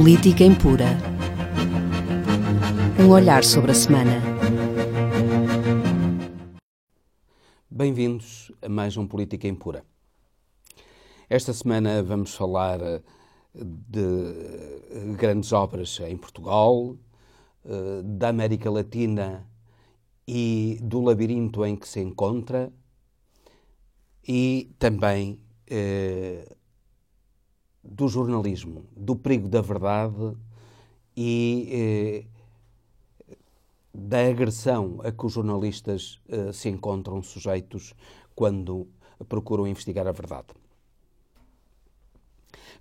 Política Impura. Um olhar sobre a semana. Bem-vindos a mais um Política Impura. Esta semana vamos falar eh, de grandes obras em Portugal, eh, da América Latina e do labirinto em que se encontra, e também eh, do jornalismo, do perigo da verdade e eh, da agressão a que os jornalistas eh, se encontram sujeitos quando procuram investigar a verdade.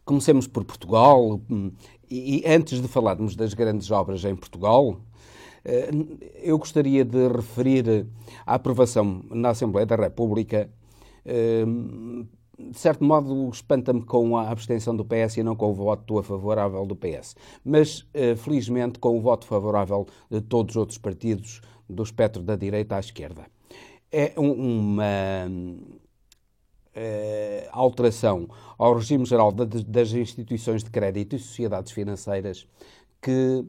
Comecemos por Portugal hum, e, antes de falarmos das grandes obras em Portugal, eh, eu gostaria de referir a aprovação na Assembleia da República hum, de certo modo, espanta-me com a abstenção do PS e não com o voto favorável do PS. Mas, eh, felizmente, com o voto favorável de todos os outros partidos do espectro da direita à esquerda. É uma eh, alteração ao regime geral das instituições de crédito e sociedades financeiras que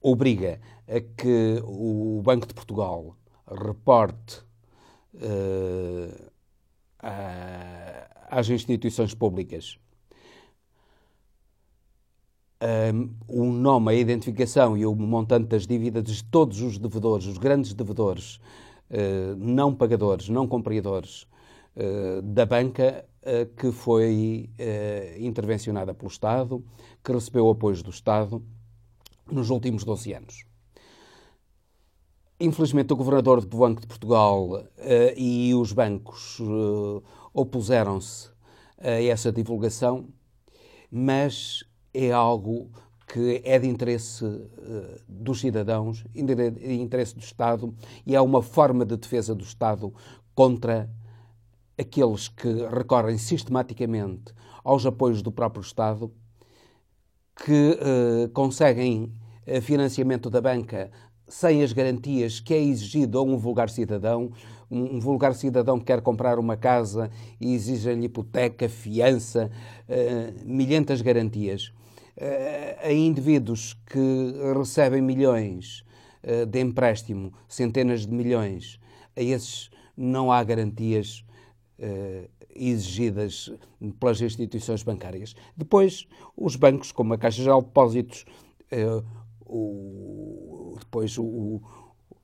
obriga a que o Banco de Portugal reporte uh, às instituições públicas. Um, o nome, a identificação e o montante das dívidas de todos os devedores, os grandes devedores, uh, não pagadores, não compradores uh, da banca uh, que foi intervencionada pelo Estado, que recebeu apoios do Estado nos últimos 12 anos. Infelizmente, o governador do Banco de Portugal uh, e os bancos uh, opuseram-se a essa divulgação, mas é algo que é de interesse uh, dos cidadãos, de interesse do Estado e é uma forma de defesa do Estado contra aqueles que recorrem sistematicamente aos apoios do próprio Estado, que conseguem financiamento da banca sem as garantias que é exigido a um vulgar cidadão. Um vulgar cidadão que quer comprar uma casa e exigem-lhe hipoteca, fiança, uh, milhentas garantias. Uh, a indivíduos que recebem milhões uh, de empréstimo, centenas de milhões, a esses não há garantias uh, exigidas pelas instituições bancárias. Depois, os bancos, como a Caixa Geral de Depósitos, o, depois o,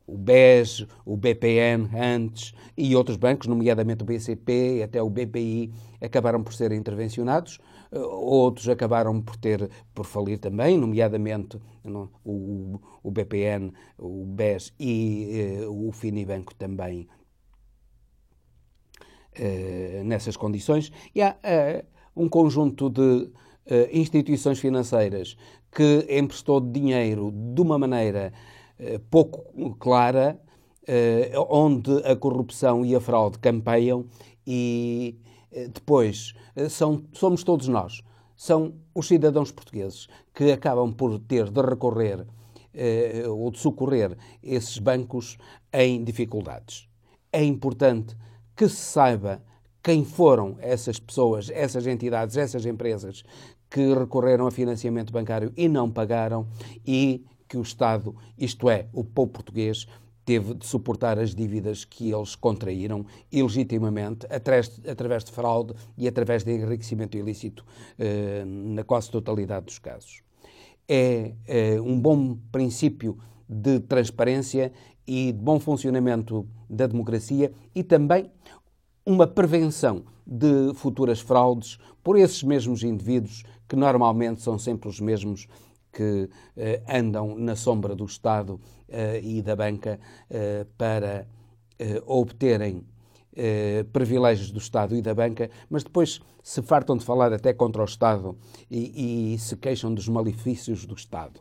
o BES, o BPN antes e outros bancos, nomeadamente o BCP e até o BPI, acabaram por ser intervencionados. Eh, outros acabaram por ter por falir também, nomeadamente o, o BPN, o BES e uh, o Finibanco também uh, nessas condições. E há uh, um conjunto de instituições financeiras que emprestou dinheiro de uma maneira eh, pouco clara, eh, onde a corrupção e a fraude campeiam e eh, depois são, somos todos nós, são os cidadãos portugueses que acabam por ter de recorrer ou de socorrer esses bancos em dificuldades. É importante que se saiba quem foram essas pessoas, essas entidades, essas empresas que recorreram a financiamento bancário e não pagaram e que o Estado, isto é, o povo português, teve de suportar as dívidas que eles contraíram ilegitimamente, através de fraude e através de enriquecimento ilícito, eh, na quase totalidade dos casos. É eh, um bom princípio de transparência e de bom funcionamento da democracia e também uma prevenção de futuras fraudes por esses mesmos indivíduos que normalmente são sempre os mesmos que eh, andam na sombra do Estado eh, e da banca eh, para obterem privilégios do Estado e da banca, mas depois se fartam de falar até contra o Estado e, e se queixam dos malefícios do Estado.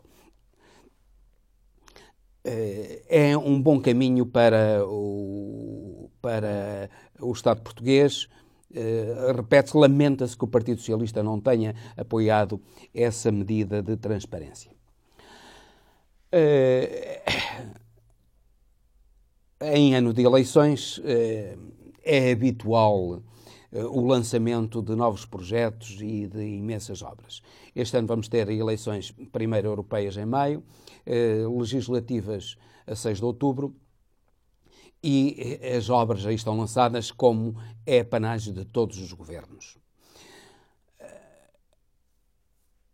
É um bom caminho para o, para o Estado português, Uh, repete-se, lamenta-se que o Partido Socialista não tenha apoiado essa medida de transparência. Uh, em ano de eleições, uh, é habitual o lançamento de novos projetos e de imensas obras. Este ano vamos ter eleições, primeiro europeias em maio, legislativas a 6 de outubro, e as obras aí estão lançadas como é panagem de todos os governos.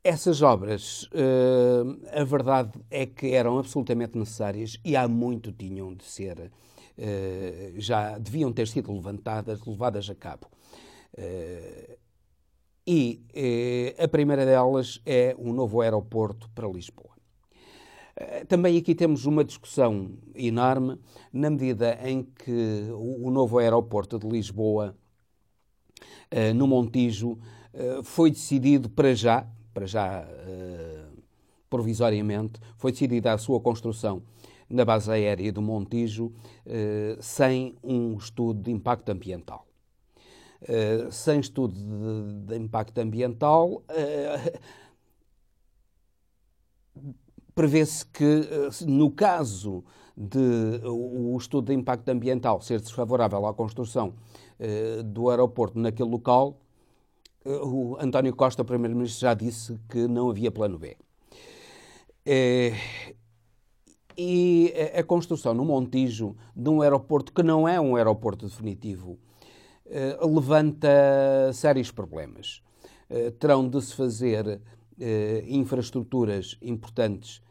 Essas obras, a verdade é que eram absolutamente necessárias e há muito tinham de ser, já deviam ter sido levantadas, levadas a cabo. E a primeira delas é o novo aeroporto para Lisboa. Também aqui temos uma discussão enorme, na medida em que o novo aeroporto de Lisboa, no Montijo, foi decidido para já, para já provisoriamente, foi decidida a sua construção na base aérea do Montijo sem um estudo de impacto ambiental. Sem estudo de impacto ambiental, prevê-se que, no caso de o estudo de impacto ambiental ser desfavorável à construção do aeroporto naquele local, o António Costa, o Primeiro-Ministro, já disse que não havia plano B. É, e a construção no Montijo de um aeroporto que não é um aeroporto definitivo levanta sérios problemas. Terão de se fazer infraestruturas importantes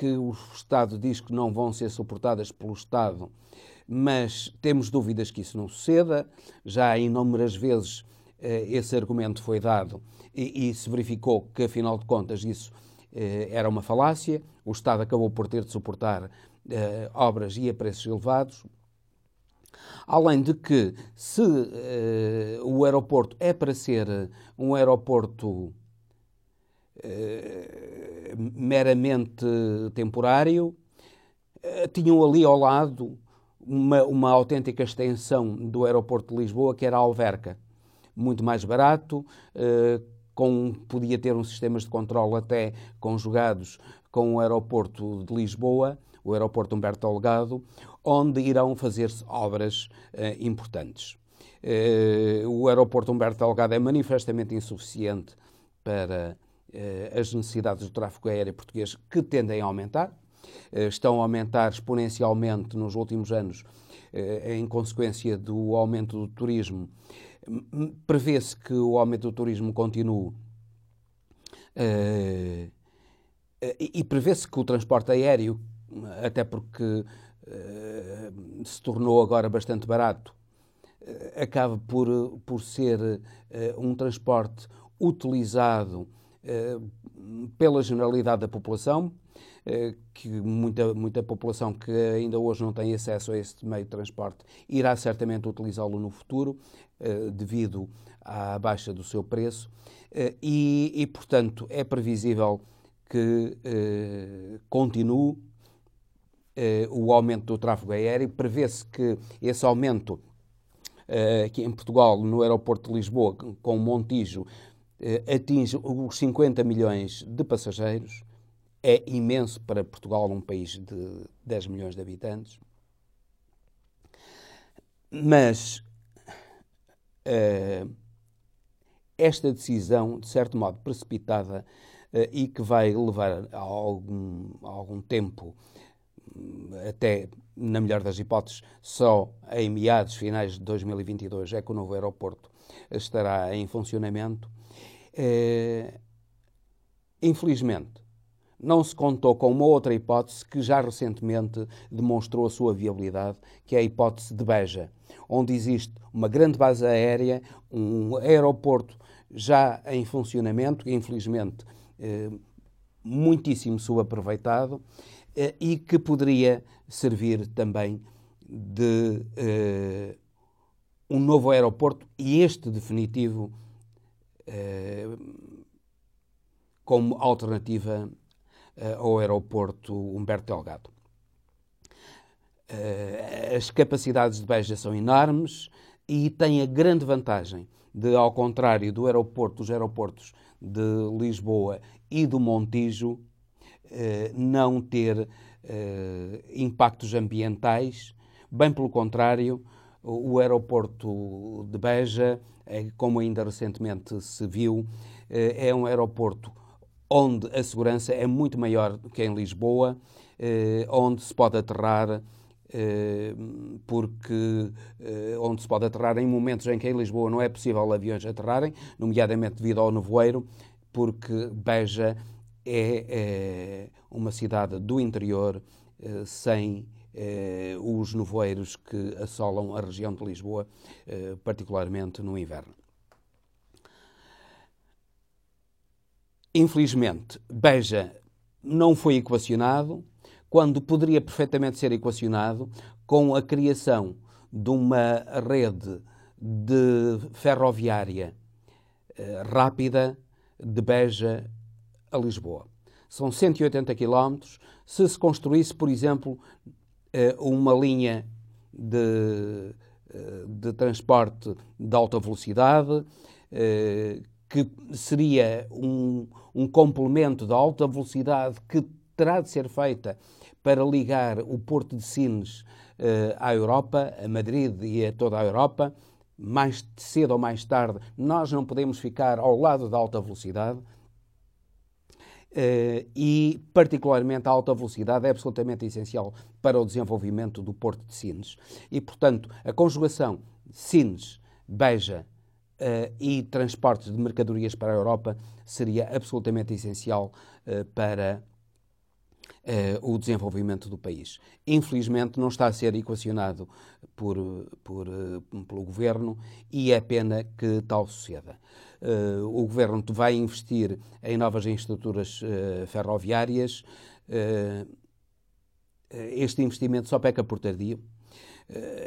que o Estado diz que não vão ser suportadas pelo Estado, mas temos dúvidas que isso não suceda. Já inúmeras vezes eh, esse argumento foi dado e, e, se verificou que, afinal de contas, isso eh, era uma falácia. O Estado acabou por ter de suportar eh, obras e a preços elevados. Além de que, se o aeroporto é para ser um aeroporto meramente temporário, tinham ali ao lado uma, uma autêntica extensão do aeroporto de Lisboa, que era a Alverca muito mais barato, uh, com, podia ter um sistemas de controle até conjugados com o aeroporto de Lisboa, o aeroporto Humberto Delgado, onde irão fazer-se obras uh, importantes. Uh, o aeroporto Humberto Delgado é manifestamente insuficiente para as necessidades do tráfego aéreo português, que tendem a aumentar. Estão a aumentar exponencialmente nos últimos anos, em consequência do aumento do turismo Prevê-se que o aumento do turismo continue e prevê-se que o transporte aéreo, até porque se tornou agora bastante barato, acabe por, por ser um transporte utilizado pela generalidade da população, que muita, muita população que ainda hoje não tem acesso a este meio de transporte irá certamente utilizá-lo no futuro. Eh, devido à baixa do seu preço eh, e, e portanto, é previsível que eh, continue o aumento do tráfego aéreo. Prevê-se que esse aumento aqui em Portugal, no aeroporto de Lisboa, com Montijo, atinge os 50 milhões de passageiros. É imenso para Portugal, um país de 10 milhões de habitantes. Mas uh, esta decisão, de certo modo precipitada, uh, e que vai levar a algum, a algum tempo, até, na melhor das hipóteses, só em meados finais de 2022 é que o novo aeroporto estará em funcionamento. Uh, infelizmente, não se contou com uma outra hipótese que já recentemente demonstrou a sua viabilidade, que é a hipótese de Beja, onde existe uma grande base aérea, um aeroporto já em funcionamento, infelizmente eh, muitíssimo subaproveitado, eh, e que poderia servir também de eh, um novo aeroporto, e este definitivo eh, como alternativa eh, ao aeroporto Humberto Delgado. Eh, as capacidades de Beja são enormes e tem a grande vantagem de, ao contrário do aeroporto, dos aeroportos de Lisboa e do Montijo, eh, não ter impactos ambientais, bem pelo contrário, o aeroporto de Beja, como ainda recentemente se viu, eh, é um aeroporto onde a segurança é muito maior do que em Lisboa, eh, onde se pode aterrar porque onde se pode aterrar em momentos em que em Lisboa não é possível aviões aterrarem, nomeadamente devido ao nevoeiro, porque Beja é, é uma cidade do interior sem eh, os nevoeiros que assolam a região de Lisboa, eh, particularmente no inverno. Infelizmente, Beja não foi equacionado quando poderia perfeitamente ser equacionado com a criação de uma rede de ferroviária eh, rápida de Beja a Lisboa. São 180 quilómetros. Se se construísse, por exemplo, uma linha de, eh, de transporte de alta velocidade, eh, que seria um, um complemento da alta velocidade que terá de ser feita para ligar o Porto de Sines à Europa, a Madrid e a toda a Europa. Mais cedo ou mais tarde, nós não podemos ficar ao lado da alta velocidade, e, particularmente, a alta velocidade é absolutamente essencial para o desenvolvimento do Porto de Sines. E, portanto, a conjugação Sines, Beja uh, e transportes de mercadorias para a Europa seria absolutamente essencial uh, para o desenvolvimento do país. Infelizmente, não está a ser equacionado por, por, pelo governo e é pena que tal suceda. Uh, o governo vai investir em novas infraestruturas uh, ferroviárias. Este investimento só peca por tardio.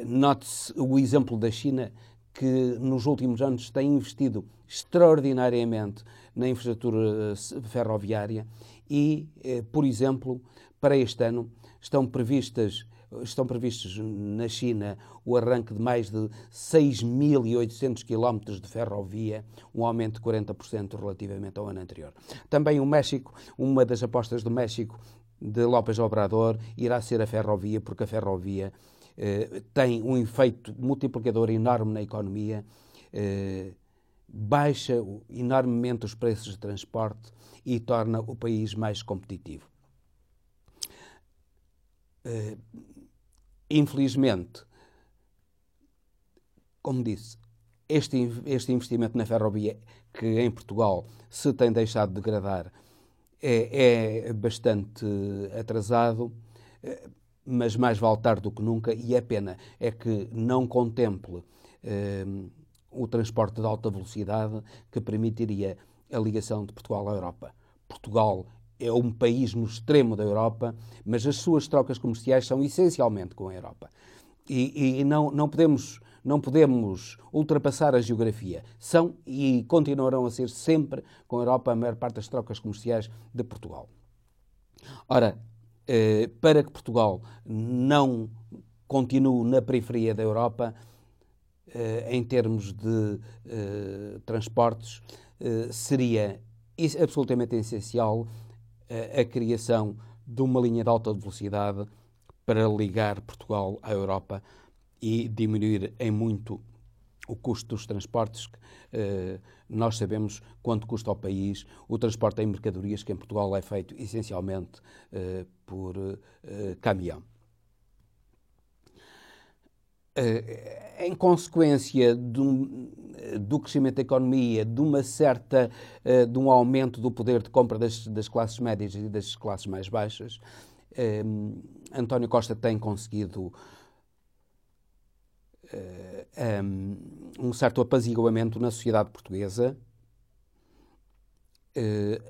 Note-se o exemplo da China, que nos últimos anos tem investido extraordinariamente na infraestrutura ferroviária e, por exemplo, para este ano estão previstas estão previstos na China o arranque de mais de 6.800 quilómetros de ferrovia, um aumento de 40% relativamente ao ano anterior. Também o México, uma das apostas do México de López Obrador irá ser a ferrovia, porque a ferrovia eh, tem um efeito multiplicador enorme na economia, eh, baixa enormemente os preços de transporte e torna o país mais competitivo. Uh, Infelizmente, como disse, este, este investimento na ferrovia, que em Portugal se tem deixado de degradar, é, é bastante atrasado, mas mais vale tarde do que nunca, e é pena é que não contemple eh, o transporte de alta velocidade que permitiria a ligação de Portugal à Europa. Portugal é um país no extremo da Europa, mas as suas trocas comerciais são essencialmente com a Europa. E, e não, não, podemos, não podemos ultrapassar a geografia. São e continuarão a ser sempre com a Europa a maior parte das trocas comerciais de Portugal. Ora, para que Portugal não continue na periferia da Europa, eh, em termos de eh, transportes, eh, seria absolutamente essencial a criação de uma linha de alta velocidade para ligar Portugal à Europa e diminuir em muito o custo dos transportes. Uh, nós sabemos quanto custa ao país o transporte em mercadorias, que em Portugal é feito essencialmente uh, por uh, caminhão. Eh, em consequência do, do, crescimento da economia, de uma certa, eh, de um aumento do poder de compra das, das classes médias e das classes mais baixas, eh, António Costa tem conseguido um certo apaziguamento na sociedade portuguesa,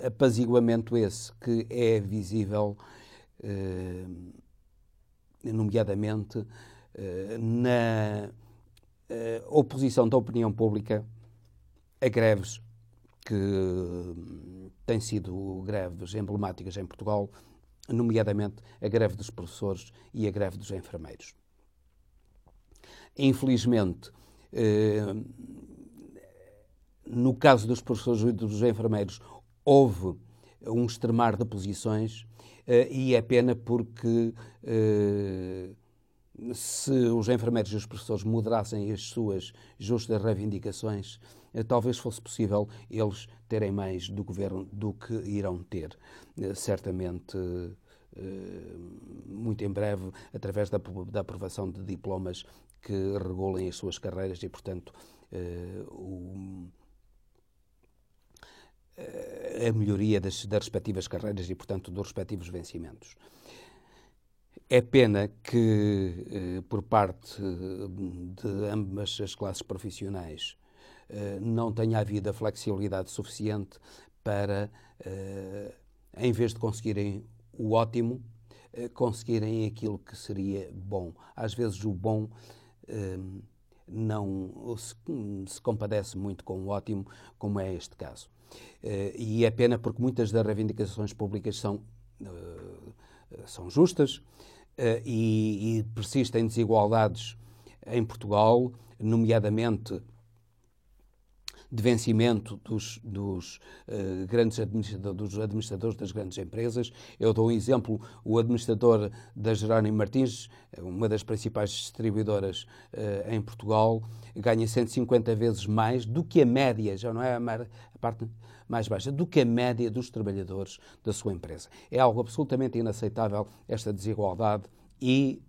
apaziguamento esse que é visível, nomeadamente, eh, na eh, oposição da opinião pública a greves que têm sido greves emblemáticas em Portugal, nomeadamente a greve dos professores e a greve dos enfermeiros. Infelizmente, eh, no caso dos professores e dos enfermeiros, houve um extremar de posições e é pena porque se os enfermeiros e os professores moderassem as suas justas reivindicações, eh, talvez fosse possível eles terem mais do governo do que irão ter. Eh, certamente, eh, muito em breve, através da aprovação de diplomas que regulem as suas carreiras e, portanto, o, a melhoria das, das respectivas carreiras e, portanto, dos respectivos vencimentos. É pena que, eh, por parte de ambas as classes profissionais, eh, não tenha havido a flexibilidade suficiente para, eh, em vez de conseguirem o ótimo, conseguirem aquilo que seria bom. Às vezes o bom não se, se compadece muito com o ótimo, como é este caso. E é pena porque muitas das reivindicações públicas são, são justas, uh, e, e persistem desigualdades em Portugal, nomeadamente de vencimento dos, dos uh, grandes administradores, dos administradores das grandes empresas. Eu dou um exemplo, o administrador da Jerónimo Martins, uma das principais distribuidoras uh, em Portugal, ganha 150 vezes mais do que a média, já não é a, parte mais baixa, do que a média dos trabalhadores da sua empresa. É algo absolutamente inaceitável esta desigualdade e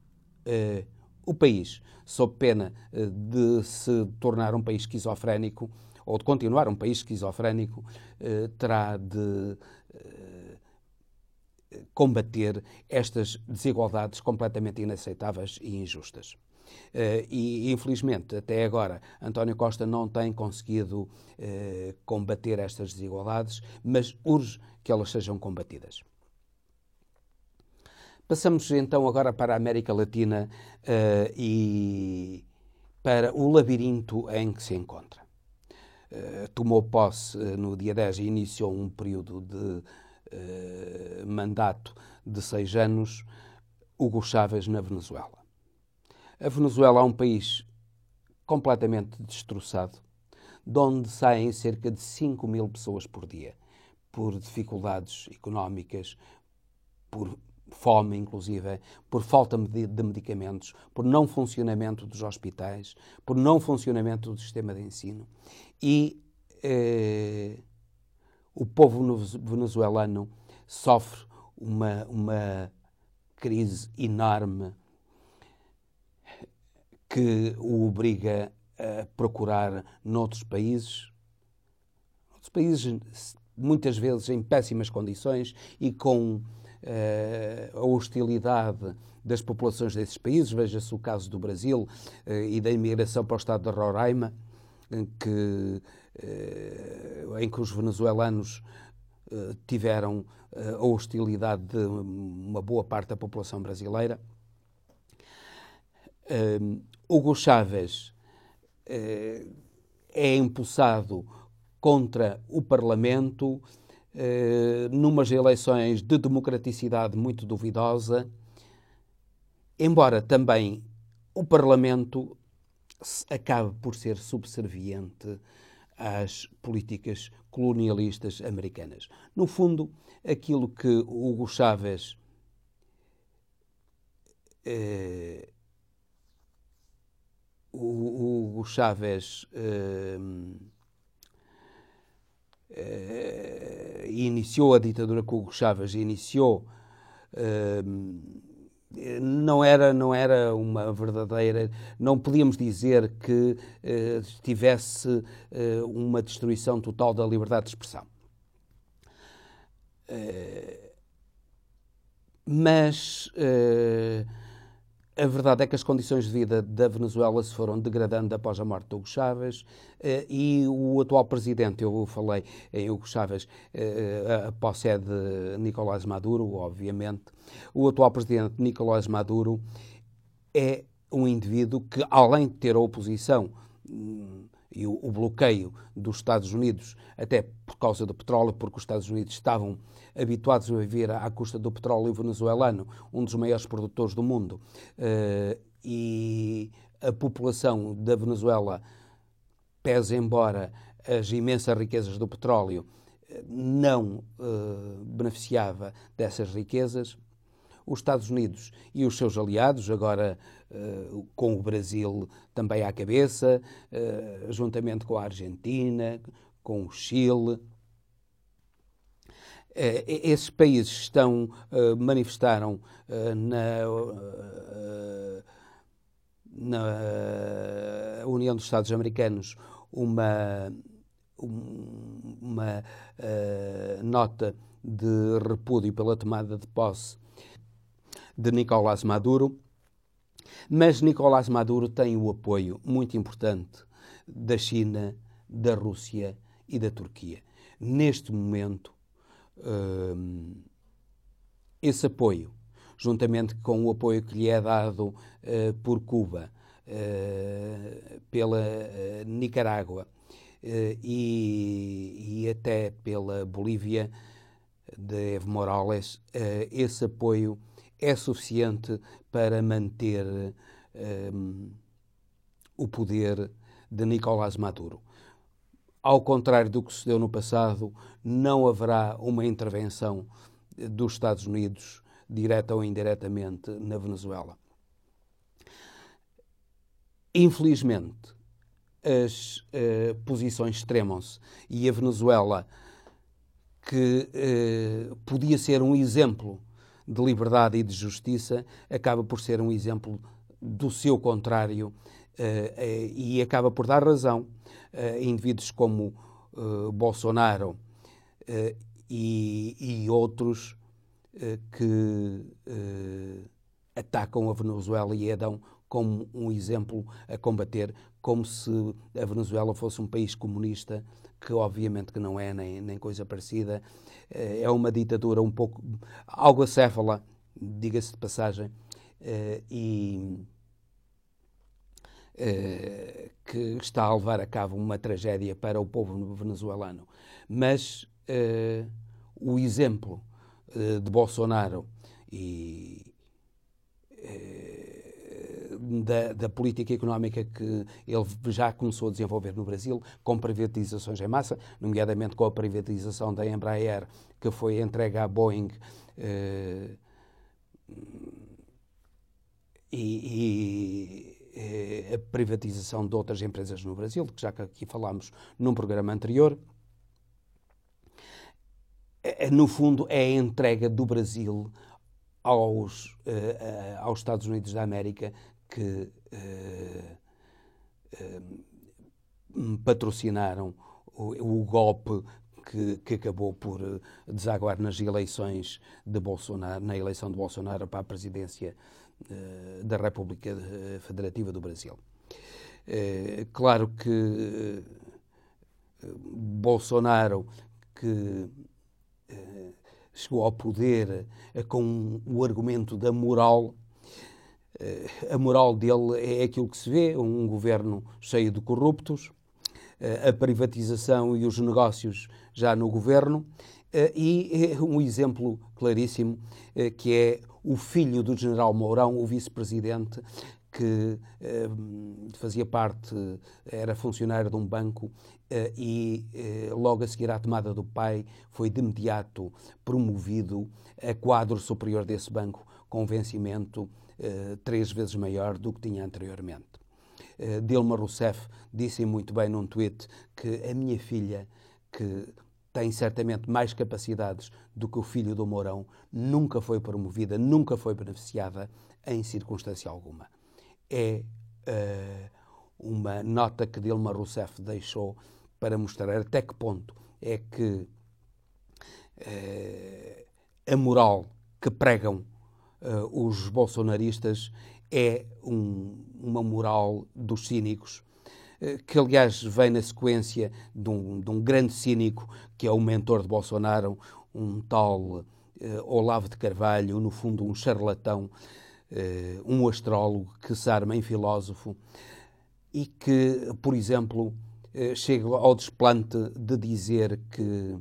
uh, o país, sob pena de se tornar um país esquizofrénico, ou de continuar um país esquizofrénico, eh, terá de eh, combater estas desigualdades completamente inaceitáveis e injustas. Uh, e, infelizmente, até agora, António Costa não tem conseguido uh, combater estas desigualdades, mas urge que elas sejam combatidas. Passamos então agora para a América Latina uh, e para o labirinto em que se encontra. Eh, tomou posse uh, no dia 10 e iniciou um período de uh, mandato de seis anos, Hugo Chávez na Venezuela. A Venezuela é um país completamente destroçado, de onde saem cerca de 5 mil pessoas por dia, por dificuldades económicas, por fome, inclusive, por falta de medicamentos, por não funcionamento dos hospitais, por não funcionamento do sistema de ensino. E eh, o povo venezuelano sofre uma, uma crise enorme que o obriga a procurar noutros países, noutros países muitas vezes em péssimas condições e com eh, a hostilidade das populações desses países, veja-se o caso do Brasil eh, e da imigração para o estado de Roraima, em que, eh, em que os venezuelanos tiveram a hostilidade de uma boa parte da população brasileira. Hugo Chávez é impulsado contra o Parlamento, eh, numas eleições de democraticidade muito duvidosa, embora também o Parlamento acabe por ser subserviente às políticas colonialistas americanas. No fundo, aquilo que Hugo Chávez eh, Hugo Chávez eh, uh, iniciou a ditadura com Hugo Chávez, iniciou uh, não era não era uma verdadeira não podíamos dizer que uh, tivesse uh, uma destruição total da liberdade de expressão. Uh, mas a verdade é que as condições de vida da Venezuela se foram degradando após a morte de Hugo Chávez eh, e o atual presidente, eu falei em Hugo Chávez, eh, após é de Nicolás Maduro, obviamente, o atual presidente Nicolás Maduro é um indivíduo que, além de ter a oposição hum, e o, bloqueio dos Estados Unidos, até por causa do petróleo, porque os Estados Unidos estavam habituados a viver à custa do petróleo venezuelano, um dos maiores produtores do mundo, uh, e a população da Venezuela, pese embora as imensas riquezas do petróleo, não uh, beneficiava dessas riquezas. Os Estados Unidos e os seus aliados, agora uh, com o Brasil também à cabeça, uh, juntamente com a Argentina, com o Chile. Uh, esses países estão, manifestaram na, na União dos Estados Americanos uma, uma nota de repúdio pela tomada de posse de Nicolás Maduro, mas Nicolás Maduro tem o apoio muito importante da China, da Rússia e da Turquia. Neste momento, hum, esse apoio, juntamente com o apoio que lhe é dado uh, por Cuba, uh, pela uh, Nicarágua e, e, até pela Bolívia, de Evo Morales, esse apoio é suficiente para manter um, o poder de Nicolás Maduro. Ao contrário do que se deu no passado, não haverá uma intervenção dos Estados Unidos, direta ou indiretamente, na Venezuela. Infelizmente, as uh, posições extremam-se e a Venezuela que eh, podia ser um exemplo de liberdade e de justiça, acaba por ser um exemplo do seu contrário eh, eh, e acaba por dar razão a indivíduos como eh, Bolsonaro e, e, outros que atacam a Venezuela e a dão como um exemplo a combater, como se a Venezuela fosse um país comunista que obviamente que não é nem, nem coisa parecida. Eh, é uma ditadura um pouco algo acéfala, diga-se de passagem, eh, e eh, que está a levar a cabo uma tragédia para o povo venezuelano. Mas o exemplo de Bolsonaro e da, da, política económica que ele já começou a desenvolver no Brasil, com privatizações em massa, nomeadamente com a privatização da Embraer, que foi entregue à Boeing. Eh, e, e eh, a privatização de outras empresas no Brasil, que já aqui falámos num programa anterior. Eh, no fundo, é a entrega do Brasil aos, aos Estados Unidos da América que uh, uh, patrocinaram o, o golpe que, que, acabou por eh, desaguar nas eleições de Bolsonaro, na eleição de Bolsonaro para a presidência uh, da República Federativa do Brasil. Uh, claro que Bolsonaro, que chegou ao poder com o argumento da moral, eh, a moral dele é aquilo que se vê, um governo cheio de corruptos, eh, a privatização e os negócios já no governo, eh, e um exemplo claríssimo que é o filho do general Mourão, o vice-presidente, que fazia parte, era funcionário de um banco e logo a seguir à tomada do pai foi de imediato promovido a quadro superior desse banco com vencimento eh, três vezes maior do que tinha anteriormente. Uh, Dilma Rousseff disse muito bem num tweet que a minha filha, que tem certamente mais capacidades do que o filho do Mourão, nunca foi promovida, nunca foi beneficiada em circunstância alguma. É uh, uma nota que Dilma Rousseff deixou para mostrar até que ponto é que uh, a moral que pregam uh, os bolsonaristas é um, uma moral dos cínicos, uh, que aliás vem na sequência de um, de um, grande cínico que é o mentor de Bolsonaro, um tal uh, Olavo de Carvalho, no fundo um charlatão, um astrólogo que se arma em filósofo e que, por exemplo, chega ao desplante de dizer que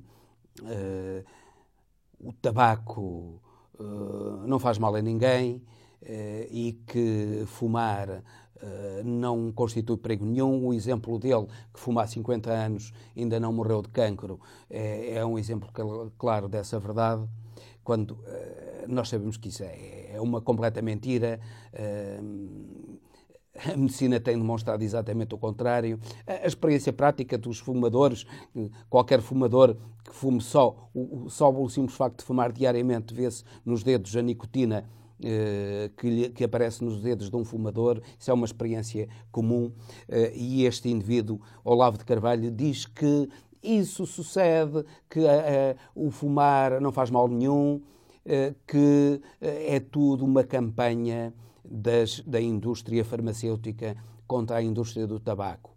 o tabaco eh, não faz mal a ninguém uh, e que fumar uh, não constitui perigo nenhum. O exemplo dele, que fuma há 50 anos ainda não morreu de cancro, é, é um exemplo claro dessa verdade. quando nós sabemos que isso é, é uma completa mentira. A medicina tem demonstrado exatamente o contrário. A experiência prática dos fumadores, qualquer fumador que fume só, só o simples facto de fumar diariamente, vê-se nos dedos a nicotina eh, que, que, aparece nos dedos de um fumador, isso é uma experiência comum, eh, e este indivíduo, Olavo de Carvalho, diz que isso sucede, que uh, o fumar não faz mal nenhum, uh, que é tudo uma campanha das, da indústria farmacêutica contra a indústria do tabaco.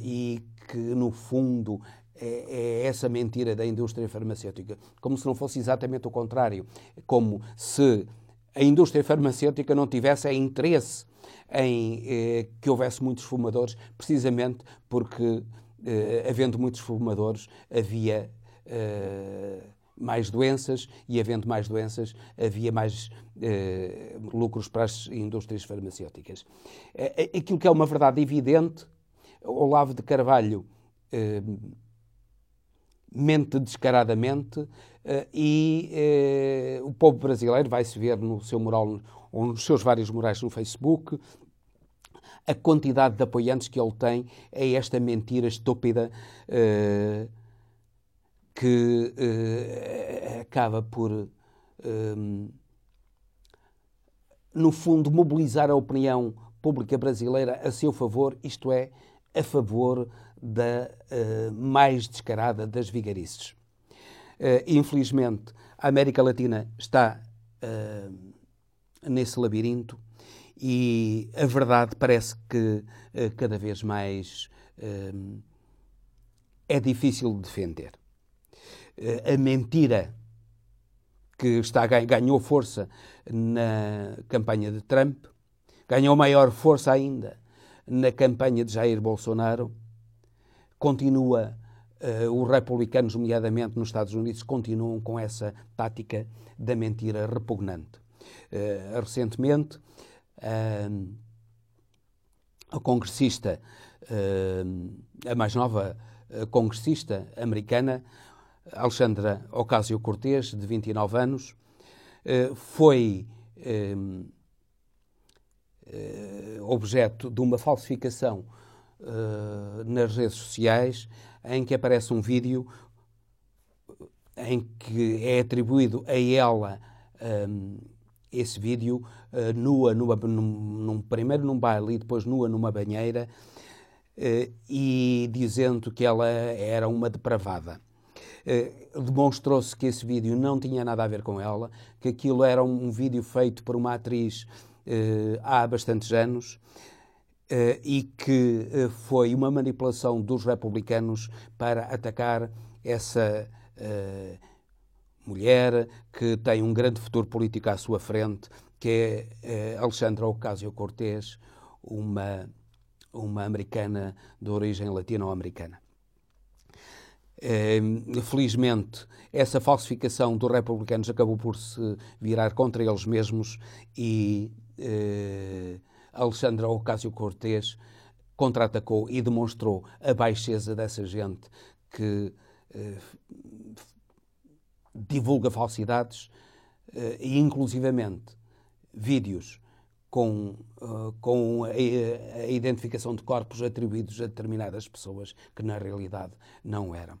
e que, no fundo, é, é, essa mentira da indústria farmacêutica. Como se não fosse exatamente o contrário. Como se a indústria farmacêutica não tivesse interesse em eh, que houvesse muitos fumadores, precisamente porque, eh, havendo muitos fumadores, havia eh, mais doenças e, havendo mais doenças, havia mais eh, lucros para as indústrias farmacêuticas. Eh, eh, aquilo que é uma verdade evidente, Olavo de Carvalho mente descaradamente e o povo brasileiro vai se ver no seu mural ou nos seus vários murais no Facebook a quantidade de apoiantes que ele tem é esta mentira estúpida que uh, acaba por, uh, no fundo, mobilizar a opinião pública brasileira a seu favor, isto é, a favor da mais descarada das vigarices. infelizmente, a América Latina está nesse labirinto e a verdade parece que cada vez mais é difícil de defender. Uh, a mentira que está, ganhou força na campanha de Trump, ganhou maior força ainda na campanha de Jair Bolsonaro, continua, os republicanos, nomeadamente nos Estados Unidos, continuam com essa tática da mentira repugnante. recentemente, a congressista, a mais nova congressista americana, Alexandra Ocasio-Cortez, de 29 anos, eh, foi objeto de uma falsificação eh, nas redes sociais em que aparece um vídeo em que é atribuído a ela esse vídeo nua, numa, num, primeiro num baile e depois nua numa banheira e dizendo que ela era uma depravada. Uh, Demonstrou-se que esse vídeo não tinha nada a ver com ela, que aquilo era um, vídeo feito por uma atriz há bastantes anos e que foi uma manipulação dos republicanos para atacar essa mulher que tem um grande futuro político à sua frente, que é eh, Alexandra Ocasio-Cortez, uma, uma americana de origem latino-americana. Eh, felizmente, essa falsificação dos republicanos acabou por se virar contra eles mesmos e eh, Alexandra Ocasio-Cortez contra-atacou e demonstrou a baixeza dessa gente que eh, divulga falsidades uh, e, inclusivamente, vídeos com, uh, com a, a, identificação de corpos atribuídos a determinadas pessoas que, na realidade, não eram.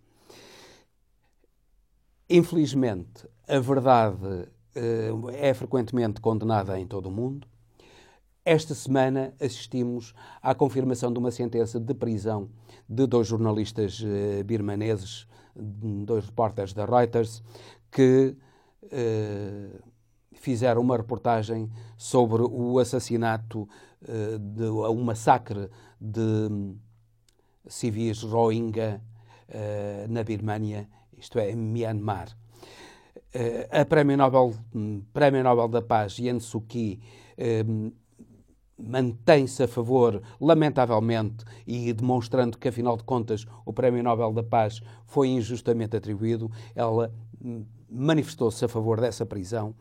Infelizmente, a verdade uh, é frequentemente condenada em todo o mundo. Esta semana assistimos à confirmação de uma sentença de prisão de dois jornalistas birmaneses dois repórteres da Reuters que eh, fizeram uma reportagem sobre o assassinato, eh, de, o massacre de civis Rohingya eh, na Birmânia, isto é, em Myanmar. Eh, a Prémio Nobel, Prémio Nobel da Paz, Yen Suu Kyi, eh, mantém-se a favor, lamentavelmente, e demonstrando que, afinal de contas, o Prémio Nobel da Paz foi injustamente atribuído, ela manifestou-se a favor dessa prisão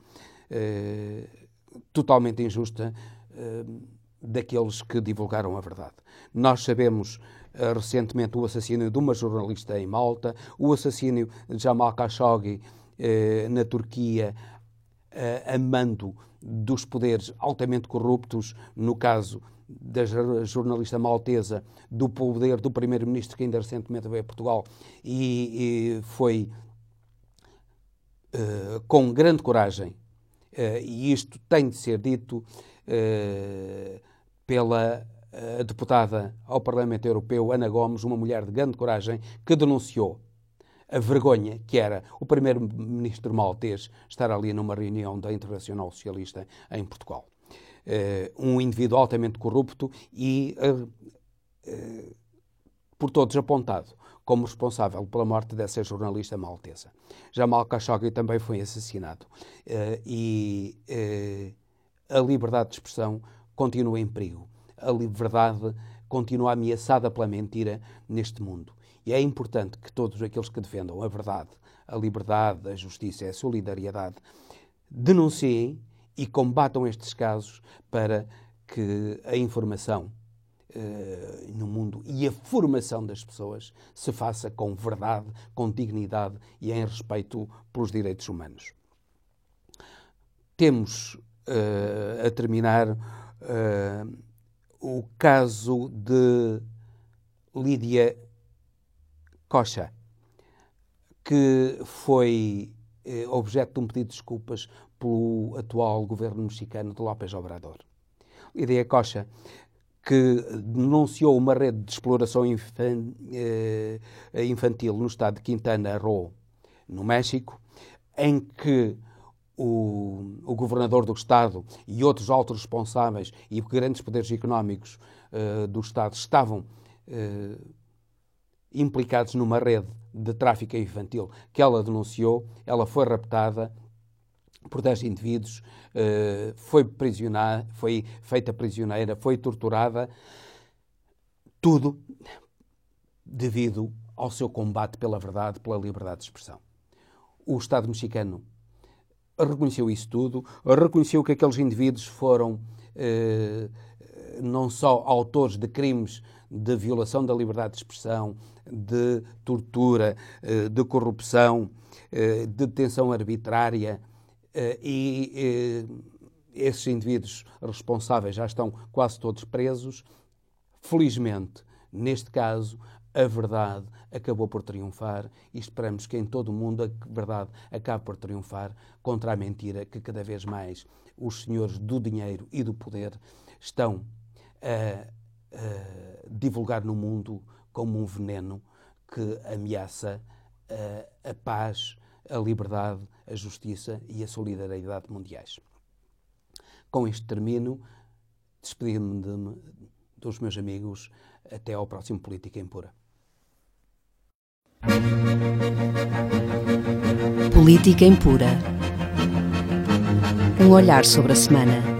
eh, totalmente injusta daqueles que divulgaram a verdade. Nós sabemos recentemente o assassínio de uma jornalista em Malta, o assassínio de Jamal Khashoggi na Turquia a mando dos poderes altamente corruptos, no caso da jornalista maltesa, do poder do primeiro-ministro que ainda recentemente veio a Portugal e, e foi com grande coragem, e isto tem de ser dito pela deputada ao Parlamento Europeu, Ana Gomes, uma mulher de grande coragem, que denunciou a vergonha que era o primeiro-ministro maltês estar ali numa reunião da Internacional Socialista em Portugal. Uh, um indivíduo altamente corrupto e uh, por todos apontado como responsável pela morte dessa jornalista maltesa. Jamal Khashoggi também foi assassinado e a liberdade de expressão continua em perigo. A liberdade continua ameaçada pela mentira neste mundo. E é importante que todos aqueles que defendam a verdade, a liberdade, a justiça e a solidariedade denunciem e combatam estes casos para que a informação uh, no mundo e a formação das pessoas se faça com verdade, com dignidade e em respeito pelos direitos humanos. Temos uh, a terminar uh, o caso de Lídia Cocha, que foi eh, objeto de um pedido de desculpas pelo atual governo mexicano de López Obrador. Lídia Cocha, que denunciou uma rede de exploração eh, infantil no estado de Quintana Roo, no México, em que o, o, governador do Estado e outros altos responsáveis e grandes poderes económicos uh, do Estado estavam uh, implicados numa rede de tráfico infantil que ela denunciou. Ela foi raptada por 10 indivíduos, uh, foi, foi feita prisioneira, foi torturada. Tudo devido ao seu combate pela verdade, pela liberdade de expressão. O Estado mexicano reconheceu isso tudo, reconheceu que aqueles indivíduos foram eh, não só autores de crimes de violação da liberdade de expressão, de tortura, eh, de corrupção, eh, de detenção arbitrária eh, e esses indivíduos responsáveis já estão quase todos presos. Felizmente, neste caso, a verdade acabou por triunfar e esperamos que em todo o mundo a verdade acabe por triunfar contra a mentira que cada vez mais os senhores do dinheiro e do poder estão a, a divulgar no mundo como um veneno que ameaça a, a paz, a liberdade, a justiça e a solidariedade mundiais. Com isto termino, despedindo-me dos meus amigos. Até ao próximo Política Impura. Política Impura. Um olhar sobre a semana.